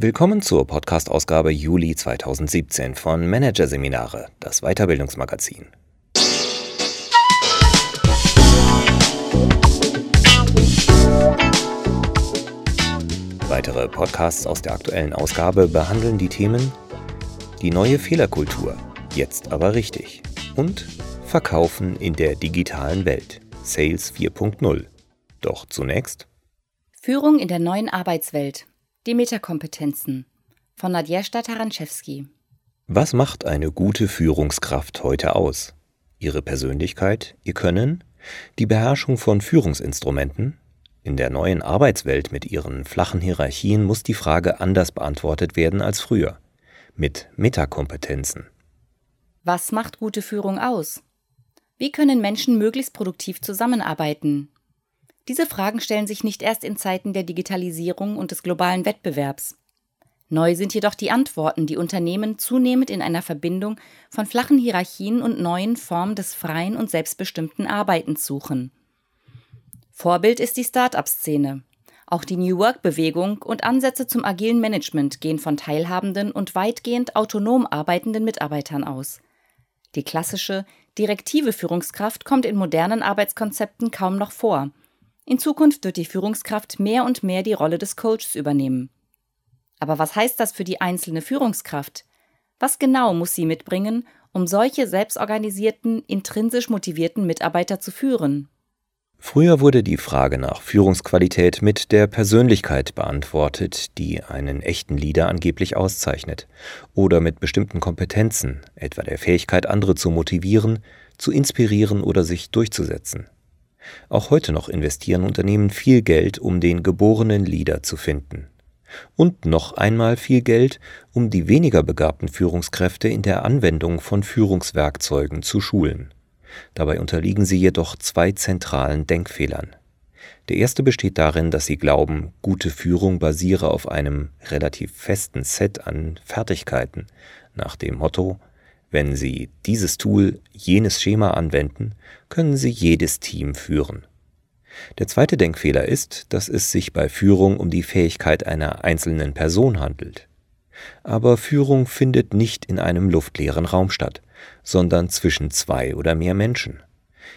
Willkommen zur Podcast-Ausgabe Juli 2017 von Managerseminare, das Weiterbildungsmagazin. Weitere Podcasts aus der aktuellen Ausgabe behandeln die Themen Die neue Fehlerkultur, jetzt aber richtig und Verkaufen in der digitalen Welt, Sales 4.0. Doch zunächst Führung in der neuen Arbeitswelt, die Metakompetenzen von Nadjesta Taranczewski. Was macht eine gute Führungskraft heute aus? Ihre Persönlichkeit, ihr Können, die Beherrschung von Führungsinstrumenten? In der neuen Arbeitswelt mit ihren flachen Hierarchien muss die Frage anders beantwortet werden als früher. Mit Metakompetenzen. Was macht gute Führung aus? Wie können Menschen möglichst produktiv zusammenarbeiten? Diese Fragen stellen sich nicht erst in Zeiten der Digitalisierung und des globalen Wettbewerbs. Neu sind jedoch die Antworten, die Unternehmen zunehmend in einer Verbindung von flachen Hierarchien und neuen Formen des freien und selbstbestimmten Arbeitens suchen. Vorbild ist die Start-up-Szene. Auch die New Work-Bewegung und Ansätze zum agilen Management gehen von teilhabenden und weitgehend autonom arbeitenden Mitarbeitern aus. Die klassische, direktive Führungskraft kommt in modernen Arbeitskonzepten kaum noch vor – in Zukunft wird die Führungskraft mehr und mehr die Rolle des Coaches übernehmen. Aber was heißt das für die einzelne Führungskraft? Was genau muss sie mitbringen, um solche selbstorganisierten, intrinsisch motivierten Mitarbeiter zu führen? Früher wurde die Frage nach Führungsqualität mit der Persönlichkeit beantwortet, die einen echten Leader angeblich auszeichnet, oder mit bestimmten Kompetenzen, etwa der Fähigkeit, andere zu motivieren, zu inspirieren oder sich durchzusetzen. Auch heute noch investieren Unternehmen viel Geld, um den geborenen Leader zu finden. Und noch einmal viel Geld, um die weniger begabten Führungskräfte in der Anwendung von Führungswerkzeugen zu schulen. Dabei unterliegen sie jedoch zwei zentralen Denkfehlern. Der erste besteht darin, dass sie glauben, gute Führung basiere auf einem relativ festen Set an Fertigkeiten, nach dem Motto wenn Sie dieses Tool, jenes Schema anwenden, können Sie jedes Team führen. Der zweite Denkfehler ist, dass es sich bei Führung um die Fähigkeit einer einzelnen Person handelt. Aber Führung findet nicht in einem luftleeren Raum statt, sondern zwischen zwei oder mehr Menschen.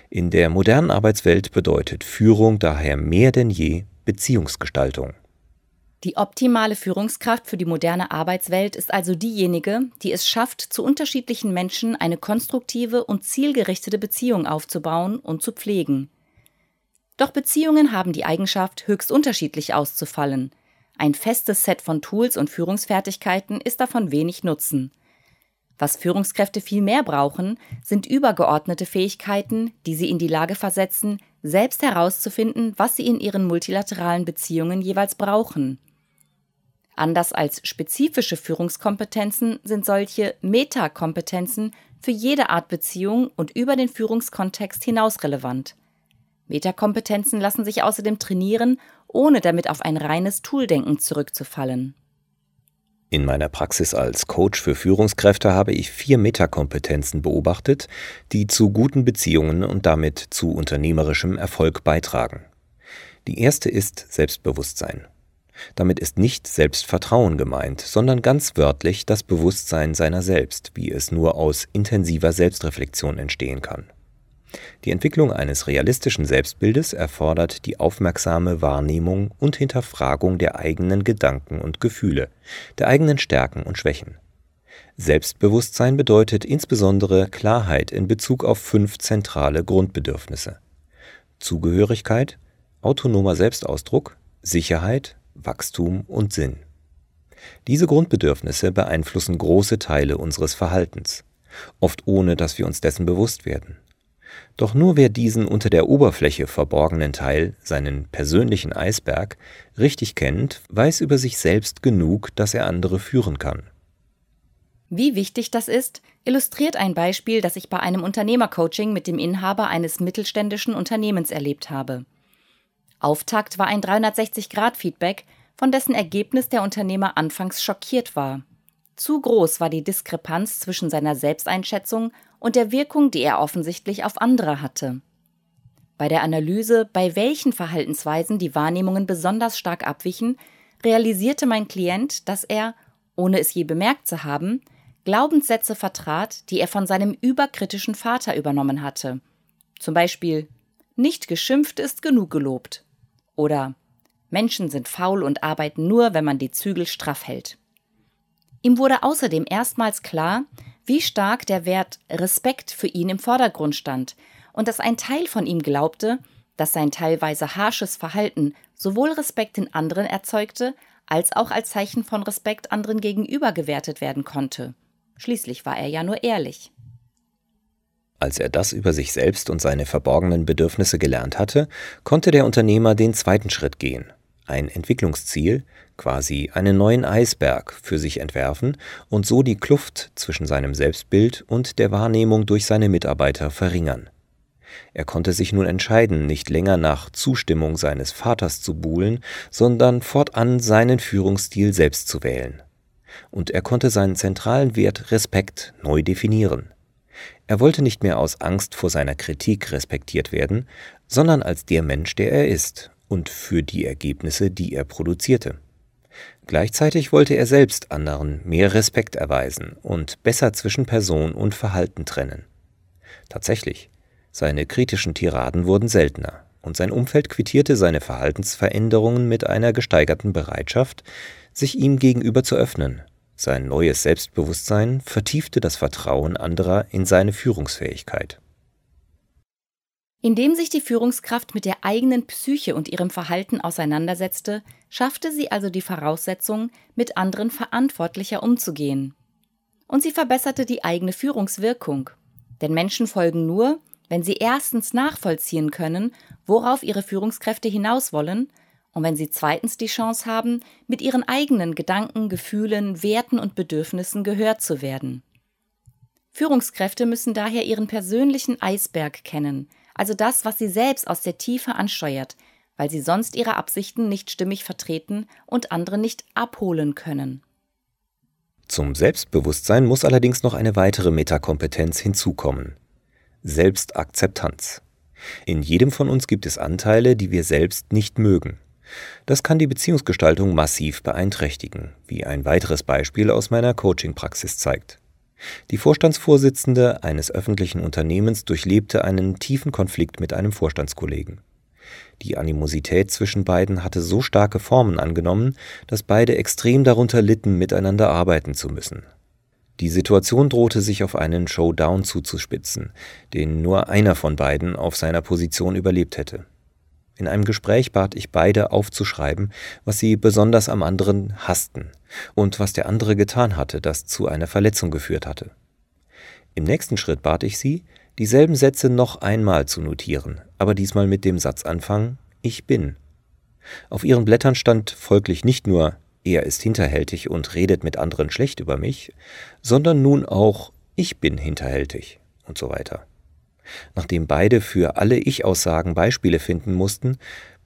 In der modernen Arbeitswelt bedeutet Führung daher mehr denn je Beziehungsgestaltung. Die optimale Führungskraft für die moderne Arbeitswelt ist also diejenige, die es schafft, zu unterschiedlichen Menschen eine konstruktive und zielgerichtete Beziehung aufzubauen und zu pflegen. Doch Beziehungen haben die Eigenschaft, höchst unterschiedlich auszufallen. Ein festes Set von Tools und Führungsfertigkeiten ist davon wenig Nutzen. Was Führungskräfte viel mehr brauchen, sind übergeordnete Fähigkeiten, die sie in die Lage versetzen, selbst herauszufinden, was sie in ihren multilateralen Beziehungen jeweils brauchen. Anders als spezifische Führungskompetenzen sind solche Metakompetenzen für jede Art Beziehung und über den Führungskontext hinaus relevant. Metakompetenzen lassen sich außerdem trainieren, ohne damit auf ein reines Tooldenken zurückzufallen. In meiner Praxis als Coach für Führungskräfte habe ich vier Metakompetenzen beobachtet, die zu guten Beziehungen und damit zu unternehmerischem Erfolg beitragen. Die erste ist Selbstbewusstsein. Damit ist nicht Selbstvertrauen gemeint, sondern ganz wörtlich das Bewusstsein seiner selbst, wie es nur aus intensiver Selbstreflexion entstehen kann. Die Entwicklung eines realistischen Selbstbildes erfordert die aufmerksame Wahrnehmung und Hinterfragung der eigenen Gedanken und Gefühle, der eigenen Stärken und Schwächen. Selbstbewusstsein bedeutet insbesondere Klarheit in Bezug auf fünf zentrale Grundbedürfnisse Zugehörigkeit, autonomer Selbstausdruck, Sicherheit, Wachstum und Sinn. Diese Grundbedürfnisse beeinflussen große Teile unseres Verhaltens, oft ohne dass wir uns dessen bewusst werden. Doch nur wer diesen unter der Oberfläche verborgenen Teil, seinen persönlichen Eisberg, richtig kennt, weiß über sich selbst genug, dass er andere führen kann. Wie wichtig das ist, illustriert ein Beispiel, das ich bei einem Unternehmercoaching mit dem Inhaber eines mittelständischen Unternehmens erlebt habe. Auftakt war ein 360-Grad-Feedback, von dessen Ergebnis der Unternehmer anfangs schockiert war. Zu groß war die Diskrepanz zwischen seiner Selbsteinschätzung und der Wirkung, die er offensichtlich auf andere hatte. Bei der Analyse, bei welchen Verhaltensweisen die Wahrnehmungen besonders stark abwichen, realisierte mein Klient, dass er, ohne es je bemerkt zu haben, Glaubenssätze vertrat, die er von seinem überkritischen Vater übernommen hatte. Zum Beispiel Nicht geschimpft ist genug gelobt oder Menschen sind faul und arbeiten nur, wenn man die Zügel straff hält. Ihm wurde außerdem erstmals klar, wie stark der Wert Respekt für ihn im Vordergrund stand und dass ein Teil von ihm glaubte, dass sein teilweise harsches Verhalten sowohl Respekt in anderen erzeugte, als auch als Zeichen von Respekt anderen gegenüber gewertet werden konnte. Schließlich war er ja nur ehrlich. Als er das über sich selbst und seine verborgenen Bedürfnisse gelernt hatte, konnte der Unternehmer den zweiten Schritt gehen, ein Entwicklungsziel, quasi einen neuen Eisberg, für sich entwerfen und so die Kluft zwischen seinem Selbstbild und der Wahrnehmung durch seine Mitarbeiter verringern. Er konnte sich nun entscheiden, nicht länger nach Zustimmung seines Vaters zu buhlen, sondern fortan seinen Führungsstil selbst zu wählen. Und er konnte seinen zentralen Wert Respekt neu definieren. Er wollte nicht mehr aus Angst vor seiner Kritik respektiert werden, sondern als der Mensch, der er ist und für die Ergebnisse, die er produzierte. Gleichzeitig wollte er selbst anderen mehr Respekt erweisen und besser zwischen Person und Verhalten trennen. Tatsächlich, seine kritischen Tiraden wurden seltener, und sein Umfeld quittierte seine Verhaltensveränderungen mit einer gesteigerten Bereitschaft, sich ihm gegenüber zu öffnen. Sein neues Selbstbewusstsein vertiefte das Vertrauen anderer in seine Führungsfähigkeit. Indem sich die Führungskraft mit der eigenen Psyche und ihrem Verhalten auseinandersetzte, schaffte sie also die Voraussetzung, mit anderen verantwortlicher umzugehen. Und sie verbesserte die eigene Führungswirkung. Denn Menschen folgen nur, wenn sie erstens nachvollziehen können, worauf ihre Führungskräfte hinaus wollen, und wenn sie zweitens die Chance haben, mit ihren eigenen Gedanken, Gefühlen, Werten und Bedürfnissen gehört zu werden. Führungskräfte müssen daher ihren persönlichen Eisberg kennen, also das, was sie selbst aus der Tiefe ansteuert, weil sie sonst ihre Absichten nicht stimmig vertreten und andere nicht abholen können. Zum Selbstbewusstsein muss allerdings noch eine weitere Metakompetenz hinzukommen, Selbstakzeptanz. In jedem von uns gibt es Anteile, die wir selbst nicht mögen. Das kann die Beziehungsgestaltung massiv beeinträchtigen, wie ein weiteres Beispiel aus meiner Coaching-Praxis zeigt. Die Vorstandsvorsitzende eines öffentlichen Unternehmens durchlebte einen tiefen Konflikt mit einem Vorstandskollegen. Die Animosität zwischen beiden hatte so starke Formen angenommen, dass beide extrem darunter litten, miteinander arbeiten zu müssen. Die Situation drohte sich auf einen Showdown zuzuspitzen, den nur einer von beiden auf seiner Position überlebt hätte. In einem Gespräch bat ich beide aufzuschreiben, was sie besonders am anderen hassten und was der andere getan hatte, das zu einer Verletzung geführt hatte. Im nächsten Schritt bat ich sie, dieselben Sätze noch einmal zu notieren, aber diesmal mit dem Satzanfang Ich bin. Auf ihren Blättern stand folglich nicht nur er ist hinterhältig und redet mit anderen schlecht über mich, sondern nun auch ich bin hinterhältig und so weiter. Nachdem beide für alle Ich-Aussagen Beispiele finden mussten,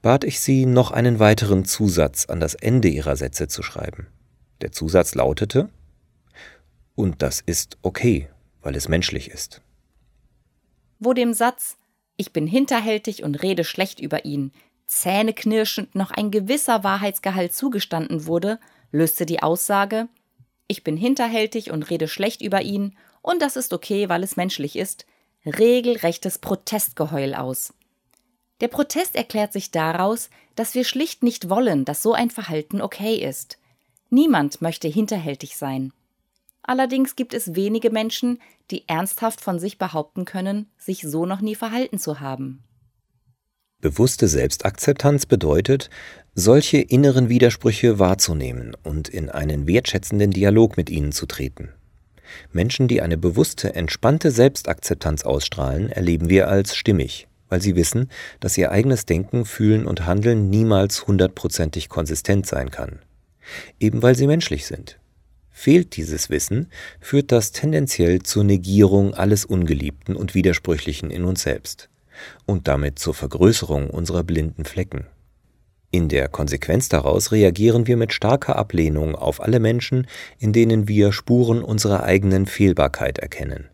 bat ich sie, noch einen weiteren Zusatz an das Ende ihrer Sätze zu schreiben. Der Zusatz lautete Und das ist okay, weil es menschlich ist. Wo dem Satz Ich bin hinterhältig und rede schlecht über ihn zähneknirschend noch ein gewisser Wahrheitsgehalt zugestanden wurde, löste die Aussage Ich bin hinterhältig und rede schlecht über ihn, und das ist okay, weil es menschlich ist, regelrechtes Protestgeheul aus. Der Protest erklärt sich daraus, dass wir schlicht nicht wollen, dass so ein Verhalten okay ist. Niemand möchte hinterhältig sein. Allerdings gibt es wenige Menschen, die ernsthaft von sich behaupten können, sich so noch nie verhalten zu haben. Bewusste Selbstakzeptanz bedeutet, solche inneren Widersprüche wahrzunehmen und in einen wertschätzenden Dialog mit ihnen zu treten. Menschen, die eine bewusste, entspannte Selbstakzeptanz ausstrahlen, erleben wir als stimmig, weil sie wissen, dass ihr eigenes Denken, Fühlen und Handeln niemals hundertprozentig konsistent sein kann. Eben weil sie menschlich sind. Fehlt dieses Wissen, führt das tendenziell zur Negierung alles Ungeliebten und Widersprüchlichen in uns selbst und damit zur Vergrößerung unserer blinden Flecken. In der Konsequenz daraus reagieren wir mit starker Ablehnung auf alle Menschen, in denen wir Spuren unserer eigenen Fehlbarkeit erkennen.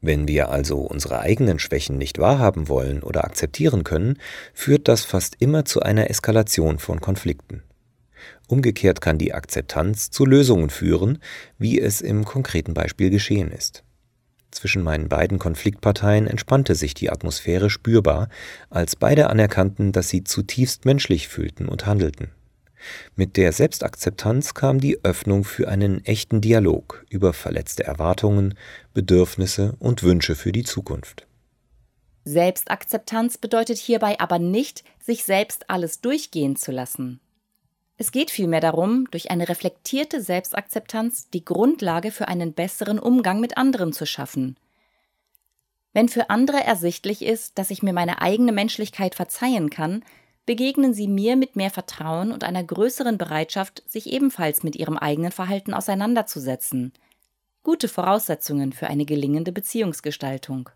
Wenn wir also unsere eigenen Schwächen nicht wahrhaben wollen oder akzeptieren können, führt das fast immer zu einer Eskalation von Konflikten. Umgekehrt kann die Akzeptanz zu Lösungen führen, wie es im konkreten Beispiel geschehen ist. Zwischen meinen beiden Konfliktparteien entspannte sich die Atmosphäre spürbar, als beide anerkannten, dass sie zutiefst menschlich fühlten und handelten. Mit der Selbstakzeptanz kam die Öffnung für einen echten Dialog über verletzte Erwartungen, Bedürfnisse und Wünsche für die Zukunft. Selbstakzeptanz bedeutet hierbei aber nicht, sich selbst alles durchgehen zu lassen. Es geht vielmehr darum, durch eine reflektierte Selbstakzeptanz die Grundlage für einen besseren Umgang mit anderen zu schaffen. Wenn für andere ersichtlich ist, dass ich mir meine eigene Menschlichkeit verzeihen kann, begegnen sie mir mit mehr Vertrauen und einer größeren Bereitschaft, sich ebenfalls mit ihrem eigenen Verhalten auseinanderzusetzen. Gute Voraussetzungen für eine gelingende Beziehungsgestaltung.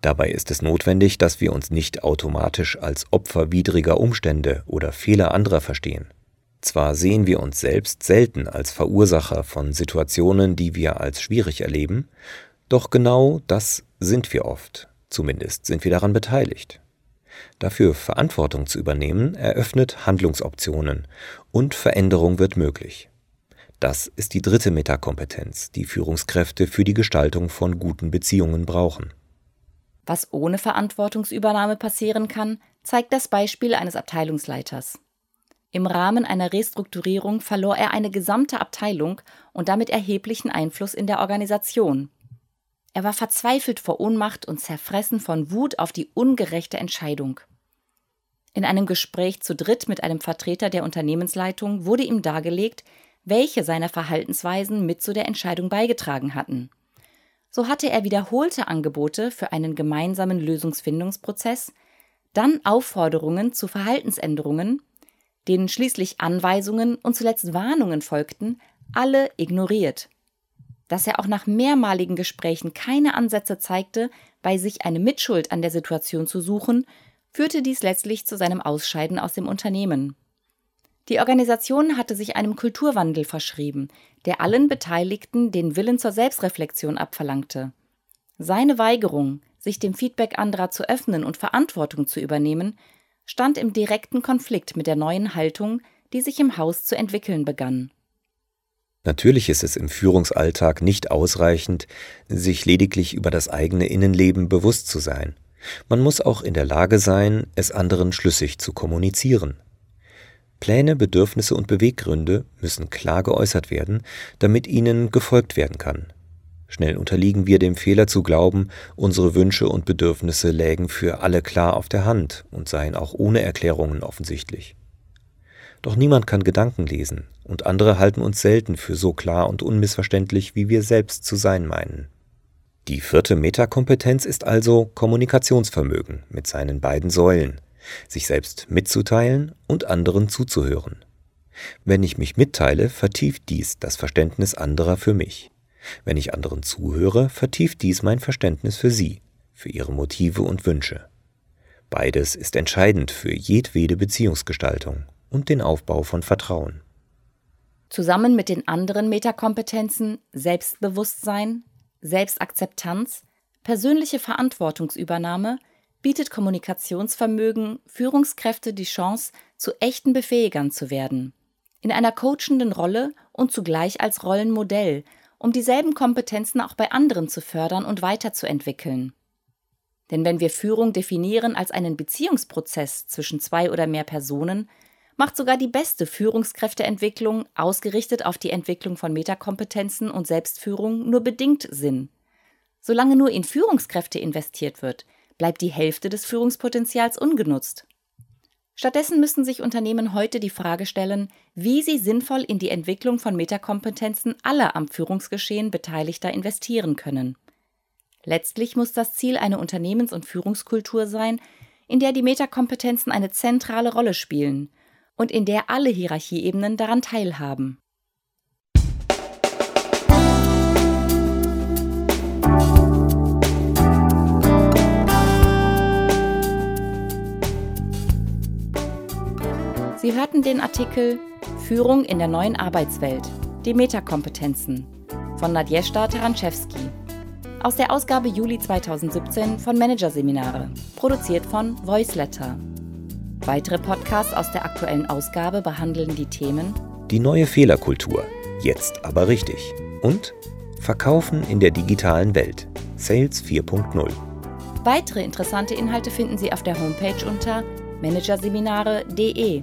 Dabei ist es notwendig, dass wir uns nicht automatisch als Opfer widriger Umstände oder Fehler anderer verstehen. Zwar sehen wir uns selbst selten als Verursacher von Situationen, die wir als schwierig erleben, doch genau das sind wir oft, zumindest sind wir daran beteiligt. Dafür Verantwortung zu übernehmen, eröffnet Handlungsoptionen und Veränderung wird möglich. Das ist die dritte Metakompetenz, die Führungskräfte für die Gestaltung von guten Beziehungen brauchen. Was ohne Verantwortungsübernahme passieren kann, zeigt das Beispiel eines Abteilungsleiters. Im Rahmen einer Restrukturierung verlor er eine gesamte Abteilung und damit erheblichen Einfluss in der Organisation. Er war verzweifelt vor Ohnmacht und zerfressen von Wut auf die ungerechte Entscheidung. In einem Gespräch zu dritt mit einem Vertreter der Unternehmensleitung wurde ihm dargelegt, welche seiner Verhaltensweisen mit zu der Entscheidung beigetragen hatten. So hatte er wiederholte Angebote für einen gemeinsamen Lösungsfindungsprozess, dann Aufforderungen zu Verhaltensänderungen, denen schließlich Anweisungen und zuletzt Warnungen folgten, alle ignoriert. Dass er auch nach mehrmaligen Gesprächen keine Ansätze zeigte, bei sich eine Mitschuld an der Situation zu suchen, führte dies letztlich zu seinem Ausscheiden aus dem Unternehmen. Die Organisation hatte sich einem Kulturwandel verschrieben, der allen Beteiligten den Willen zur Selbstreflexion abverlangte. Seine Weigerung, sich dem Feedback anderer zu öffnen und Verantwortung zu übernehmen, stand im direkten Konflikt mit der neuen Haltung, die sich im Haus zu entwickeln begann. Natürlich ist es im Führungsalltag nicht ausreichend, sich lediglich über das eigene Innenleben bewusst zu sein. Man muss auch in der Lage sein, es anderen schlüssig zu kommunizieren. Pläne, Bedürfnisse und Beweggründe müssen klar geäußert werden, damit ihnen gefolgt werden kann. Schnell unterliegen wir dem Fehler zu glauben, unsere Wünsche und Bedürfnisse lägen für alle klar auf der Hand und seien auch ohne Erklärungen offensichtlich. Doch niemand kann Gedanken lesen, und andere halten uns selten für so klar und unmissverständlich, wie wir selbst zu sein meinen. Die vierte Metakompetenz ist also Kommunikationsvermögen mit seinen beiden Säulen sich selbst mitzuteilen und anderen zuzuhören. Wenn ich mich mitteile, vertieft dies das Verständnis anderer für mich. Wenn ich anderen zuhöre, vertieft dies mein Verständnis für sie, für ihre Motive und Wünsche. Beides ist entscheidend für jedwede Beziehungsgestaltung und den Aufbau von Vertrauen. Zusammen mit den anderen Metakompetenzen Selbstbewusstsein, Selbstakzeptanz, persönliche Verantwortungsübernahme bietet Kommunikationsvermögen Führungskräfte die Chance, zu echten Befähigern zu werden. In einer coachenden Rolle und zugleich als Rollenmodell, um dieselben Kompetenzen auch bei anderen zu fördern und weiterzuentwickeln. Denn wenn wir Führung definieren als einen Beziehungsprozess zwischen zwei oder mehr Personen, macht sogar die beste Führungskräfteentwicklung, ausgerichtet auf die Entwicklung von Metakompetenzen und Selbstführung, nur bedingt Sinn. Solange nur in Führungskräfte investiert wird, bleibt die Hälfte des Führungspotenzials ungenutzt. Stattdessen müssen sich Unternehmen heute die Frage stellen, wie sie sinnvoll in die Entwicklung von Metakompetenzen aller am Führungsgeschehen Beteiligter investieren können. Letztlich muss das Ziel eine Unternehmens- und Führungskultur sein, in der die Metakompetenzen eine zentrale Rolle spielen und in der alle Hierarchieebenen daran teilhaben. Hörten den Artikel Führung in der neuen Arbeitswelt, die Metakompetenzen von Nadjeshda Taranczewski aus der Ausgabe Juli 2017 von Managerseminare, produziert von Voiceletter. Weitere Podcasts aus der aktuellen Ausgabe behandeln die Themen Die neue Fehlerkultur, jetzt aber richtig. Und Verkaufen in der digitalen Welt, Sales 4.0. Weitere interessante Inhalte finden Sie auf der Homepage unter managerseminare.de